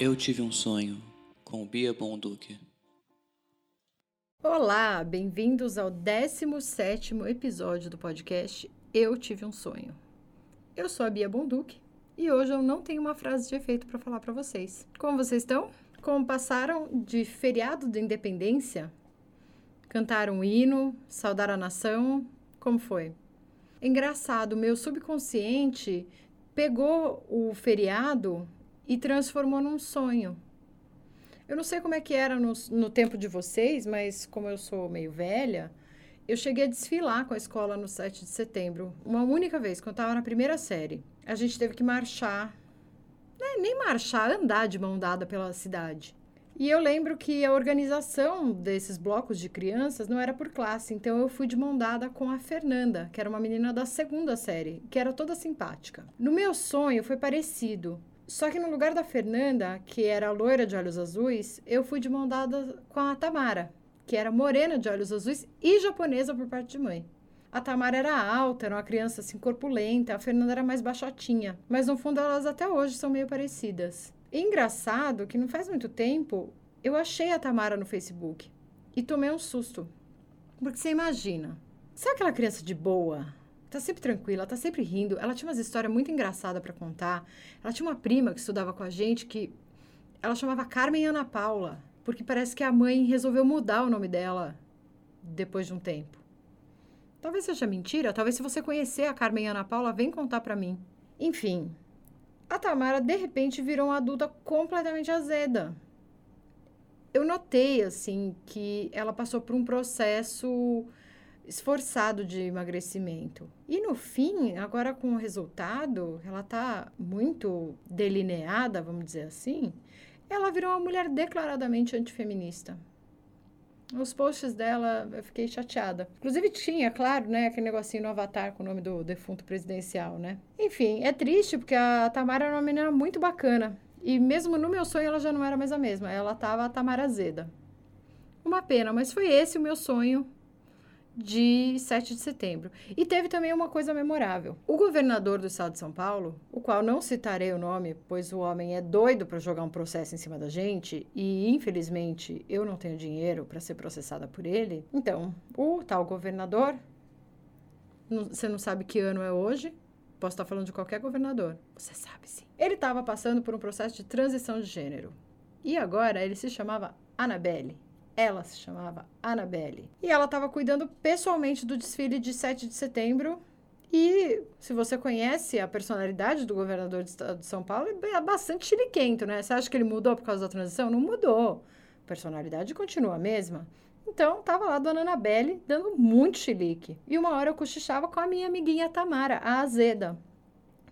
Eu tive um sonho com Bia Bonduque. Olá, bem-vindos ao 17º episódio do podcast Eu Tive um Sonho. Eu sou a Bia Bonduque e hoje eu não tenho uma frase de efeito para falar para vocês. Como vocês estão? Como passaram de feriado de independência? Cantaram um hino, saudaram a nação? Como foi? Engraçado, meu subconsciente pegou o feriado e transformou num sonho. Eu não sei como é que era no, no tempo de vocês, mas como eu sou meio velha, eu cheguei a desfilar com a escola no 7 de setembro, uma única vez, quando eu estava na primeira série. A gente teve que marchar, né, nem marchar, andar de mão dada pela cidade. E eu lembro que a organização desses blocos de crianças não era por classe, então eu fui de mão dada com a Fernanda, que era uma menina da segunda série, que era toda simpática. No meu sonho foi parecido. Só que no lugar da Fernanda, que era loira de olhos azuis, eu fui de mão dada com a Tamara, que era morena de olhos azuis e japonesa por parte de mãe. A Tamara era alta, era uma criança assim corpulenta, a Fernanda era mais baixotinha, mas no fundo elas até hoje são meio parecidas. E engraçado que não faz muito tempo eu achei a Tamara no Facebook e tomei um susto. Porque você imagina, sabe aquela criança de boa, tá sempre tranquila, tá sempre rindo. Ela tinha umas histórias muito engraçadas para contar. Ela tinha uma prima que estudava com a gente que ela chamava Carmen Ana Paula, porque parece que a mãe resolveu mudar o nome dela depois de um tempo. Talvez seja mentira, talvez se você conhecer a Carmen Ana Paula, vem contar para mim. Enfim, a Tamara de repente virou uma adulta completamente azeda. Eu notei assim que ela passou por um processo esforçado de emagrecimento. E no fim, agora com o resultado, ela tá muito delineada, vamos dizer assim, ela virou uma mulher declaradamente antifeminista. Os posts dela, eu fiquei chateada. Inclusive tinha, claro, né, aquele negocinho no avatar com o nome do defunto presidencial, né? Enfim, é triste porque a Tamara era uma menina muito bacana. E mesmo no meu sonho ela já não era mais a mesma. Ela tava a Tamara Azeda. Uma pena, mas foi esse o meu sonho de 7 de setembro. E teve também uma coisa memorável. O governador do estado de São Paulo, o qual não citarei o nome, pois o homem é doido para jogar um processo em cima da gente e infelizmente eu não tenho dinheiro para ser processada por ele. Então, o tal governador, você não sabe que ano é hoje? Posso estar falando de qualquer governador. Você sabe sim. Ele estava passando por um processo de transição de gênero. E agora ele se chamava Annabelle. Ela se chamava Annabelle. E ela estava cuidando pessoalmente do desfile de 7 de setembro. E se você conhece a personalidade do governador do estado de São Paulo, é bastante chiliquento, né? Você acha que ele mudou por causa da transição? Não mudou. A personalidade continua a mesma. Então, tava lá a dona Annabelle dando muito chilique. E uma hora eu cochichava com a minha amiguinha Tamara, a Azeda.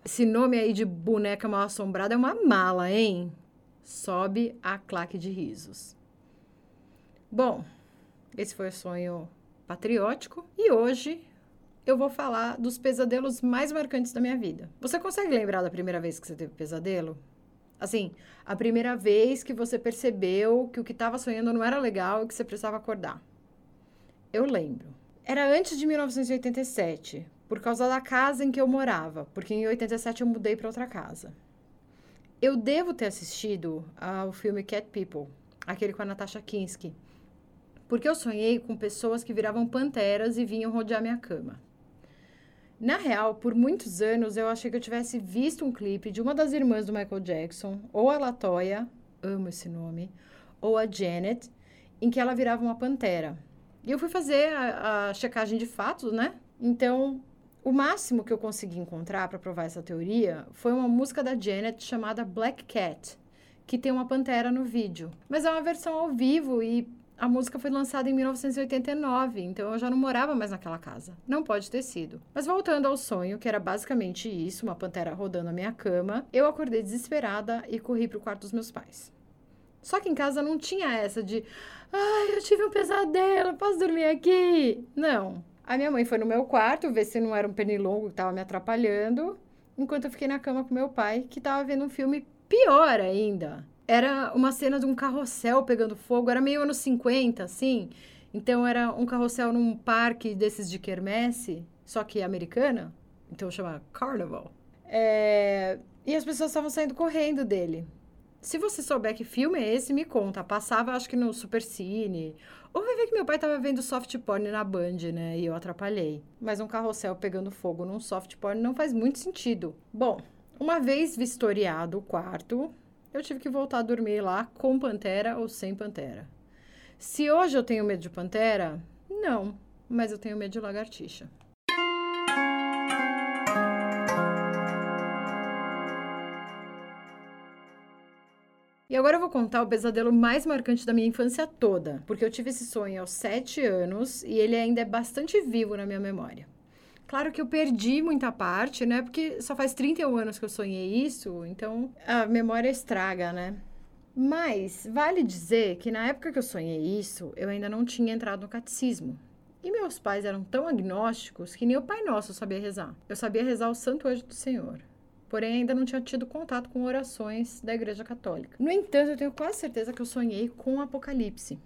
Esse nome aí de boneca mal assombrada é uma mala, hein? Sobe a claque de risos. Bom, esse foi o sonho patriótico e hoje eu vou falar dos pesadelos mais marcantes da minha vida. Você consegue lembrar da primeira vez que você teve pesadelo? Assim, a primeira vez que você percebeu que o que estava sonhando não era legal e que você precisava acordar. Eu lembro. Era antes de 1987, por causa da casa em que eu morava, porque em 87 eu mudei para outra casa. Eu devo ter assistido ao filme Cat People, aquele com a Natasha Kinski, porque eu sonhei com pessoas que viravam panteras e vinham rodear minha cama. Na real, por muitos anos eu achei que eu tivesse visto um clipe de uma das irmãs do Michael Jackson, ou a Latoya, amo esse nome, ou a Janet, em que ela virava uma pantera. E eu fui fazer a, a checagem de fatos, né? Então, o máximo que eu consegui encontrar para provar essa teoria foi uma música da Janet chamada Black Cat, que tem uma pantera no vídeo. Mas é uma versão ao vivo e a música foi lançada em 1989, então eu já não morava mais naquela casa. Não pode ter sido. Mas voltando ao sonho, que era basicamente isso, uma pantera rodando a minha cama, eu acordei desesperada e corri para o quarto dos meus pais. Só que em casa não tinha essa de, ai, eu tive um pesadelo, posso dormir aqui? Não. A minha mãe foi no meu quarto ver se não era um pernilongo que estava me atrapalhando, enquanto eu fiquei na cama com meu pai, que estava vendo um filme pior ainda era uma cena de um carrossel pegando fogo, era meio anos 50, assim. Então era um carrossel num parque desses de quermesse, só que americana, então chama Carnival. É... E as pessoas estavam saindo correndo dele. Se você souber que filme é esse, me conta. Passava, acho que no Supercine. Ou vai ver que meu pai tava vendo soft porn na Band, né? E eu atrapalhei. Mas um carrossel pegando fogo num soft porn não faz muito sentido. Bom, uma vez vistoriado o quarto, eu tive que voltar a dormir lá com pantera ou sem pantera. Se hoje eu tenho medo de pantera, não, mas eu tenho medo de lagartixa. E agora eu vou contar o pesadelo mais marcante da minha infância toda, porque eu tive esse sonho aos sete anos e ele ainda é bastante vivo na minha memória. Claro que eu perdi muita parte, né? Porque só faz 31 anos que eu sonhei isso, então a memória estraga, né? Mas vale dizer que na época que eu sonhei isso, eu ainda não tinha entrado no catecismo. E meus pais eram tão agnósticos que nem o Pai Nosso sabia rezar. Eu sabia rezar o Santo Anjo do Senhor porém ainda não tinha tido contato com orações da Igreja Católica. No entanto, eu tenho quase certeza que eu sonhei com o Apocalipse.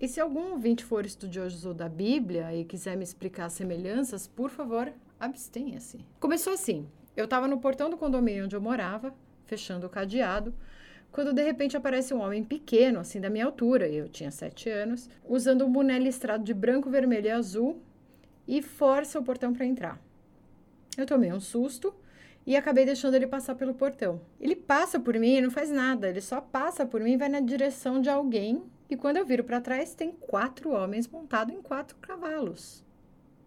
E se algum ouvinte for estudioso da Bíblia e quiser me explicar as semelhanças, por favor, abstenha-se. Começou assim: eu estava no portão do condomínio onde eu morava, fechando o cadeado, quando de repente aparece um homem pequeno, assim da minha altura, eu tinha sete anos, usando um boné listrado de branco, vermelho e azul e força o portão para entrar. Eu tomei um susto e acabei deixando ele passar pelo portão. Ele passa por mim não faz nada, ele só passa por mim e vai na direção de alguém. E quando eu viro para trás, tem quatro homens montados em quatro cavalos.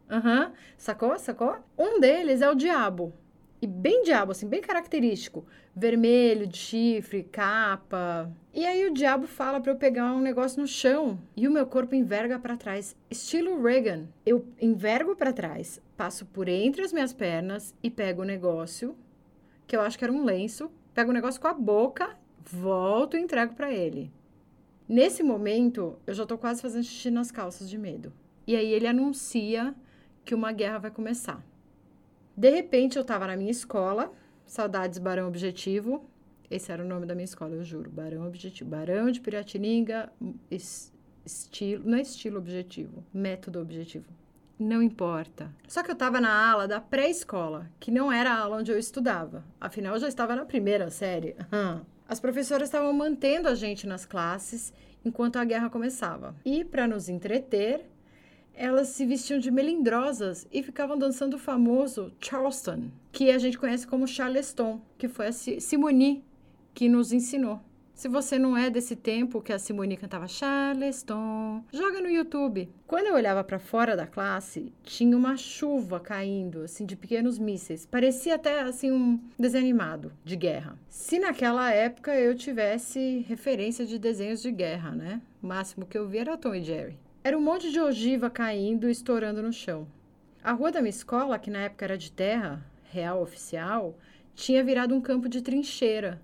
Aham, uhum. sacou? Sacou? Um deles é o diabo. E bem diabo, assim, bem característico. Vermelho, de chifre, capa. E aí o diabo fala para eu pegar um negócio no chão. E o meu corpo enverga para trás, estilo Reagan. Eu envergo para trás, passo por entre as minhas pernas e pego o negócio, que eu acho que era um lenço, pego o negócio com a boca, volto e entrego para ele. Nesse momento, eu já tô quase fazendo xixi nas calças de medo. E aí ele anuncia que uma guerra vai começar. De repente, eu estava na minha escola, Saudades Barão Objetivo. Esse era o nome da minha escola, eu juro. Barão Objetivo. Barão de Piratininga, estilo, não é estilo objetivo, método objetivo. Não importa. Só que eu estava na ala da pré-escola, que não era a ala onde eu estudava. Afinal, eu já estava na primeira série. As professoras estavam mantendo a gente nas classes enquanto a guerra começava. E, para nos entreter, elas se vestiam de melindrosas e ficavam dançando o famoso Charleston, que a gente conhece como Charleston, que foi a Simone que nos ensinou. Se você não é desse tempo que a Simone cantava Charleston, joga no YouTube. Quando eu olhava para fora da classe, tinha uma chuva caindo, assim, de pequenos mísseis. Parecia até, assim, um desenho animado de guerra. Se naquela época eu tivesse referência de desenhos de guerra, né? O máximo que eu vi era Tom e Jerry. Era um monte de ogiva caindo e estourando no chão. A rua da minha escola, que na época era de terra, real oficial, tinha virado um campo de trincheira.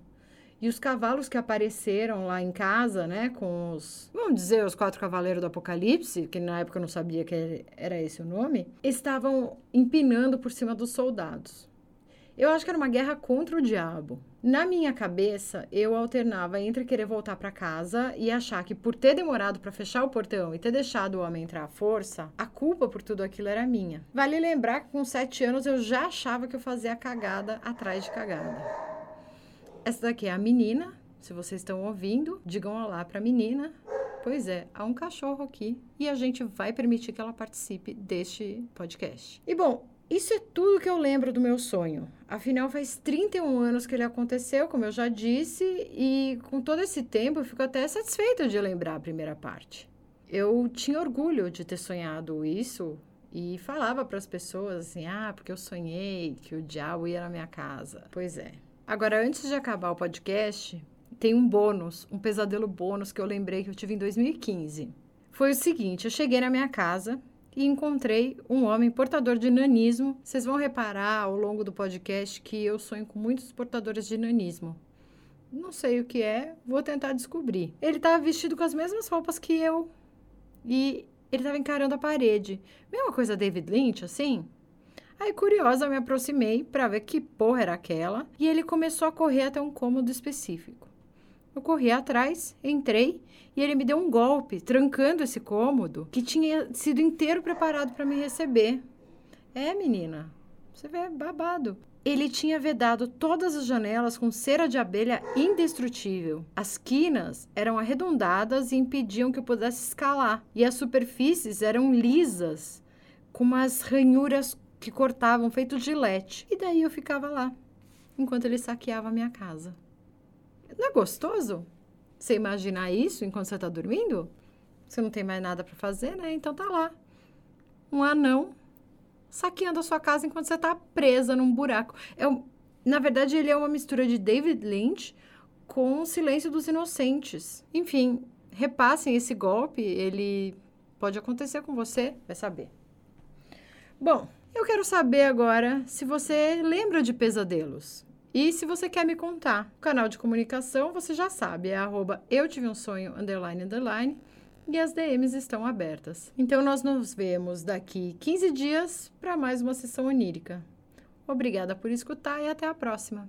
E os cavalos que apareceram lá em casa, né, com os, vamos dizer, os quatro cavaleiros do Apocalipse, que na época eu não sabia que era esse o nome, estavam empinando por cima dos soldados. Eu acho que era uma guerra contra o diabo. Na minha cabeça, eu alternava entre querer voltar para casa e achar que por ter demorado para fechar o portão e ter deixado o homem entrar à força, a culpa por tudo aquilo era minha. Vale lembrar que com sete anos eu já achava que eu fazia cagada atrás de cagada. Essa daqui é a menina. Se vocês estão ouvindo, digam olá para a menina. Pois é, há um cachorro aqui e a gente vai permitir que ela participe deste podcast. E bom, isso é tudo que eu lembro do meu sonho. Afinal, faz 31 anos que ele aconteceu, como eu já disse, e com todo esse tempo eu fico até satisfeita de lembrar a primeira parte. Eu tinha orgulho de ter sonhado isso e falava para as pessoas assim: ah, porque eu sonhei que o diabo ia na minha casa. Pois é. Agora, antes de acabar o podcast, tem um bônus, um pesadelo bônus que eu lembrei que eu tive em 2015. Foi o seguinte: eu cheguei na minha casa e encontrei um homem portador de nanismo. Vocês vão reparar ao longo do podcast que eu sonho com muitos portadores de nanismo. Não sei o que é, vou tentar descobrir. Ele estava vestido com as mesmas roupas que eu e ele estava encarando a parede. Mesma coisa David Lynch, assim? Aí, curiosa, eu me aproximei para ver que porra era aquela e ele começou a correr até um cômodo específico. Eu corri atrás, entrei e ele me deu um golpe, trancando esse cômodo que tinha sido inteiro preparado para me receber. É, menina, Você vê, babado. Ele tinha vedado todas as janelas com cera de abelha indestrutível. As quinas eram arredondadas e impediam que eu pudesse escalar. E as superfícies eram lisas, com umas ranhuras que cortavam, feito gilete. E daí eu ficava lá, enquanto ele saqueava a minha casa. Não é gostoso? Você imaginar isso enquanto você está dormindo? Você não tem mais nada para fazer, né? Então tá lá. Um anão saqueando a sua casa enquanto você está presa num buraco. É um, na verdade, ele é uma mistura de David Lynch com o Silêncio dos Inocentes. Enfim, repassem esse golpe, ele pode acontecer com você, vai saber. Bom, eu quero saber agora se você lembra de pesadelos. E se você quer me contar, o canal de comunicação você já sabe, é arroba eu tive um sonho, underline, underline e as DMs estão abertas. Então, nós nos vemos daqui 15 dias para mais uma sessão onírica. Obrigada por escutar e até a próxima!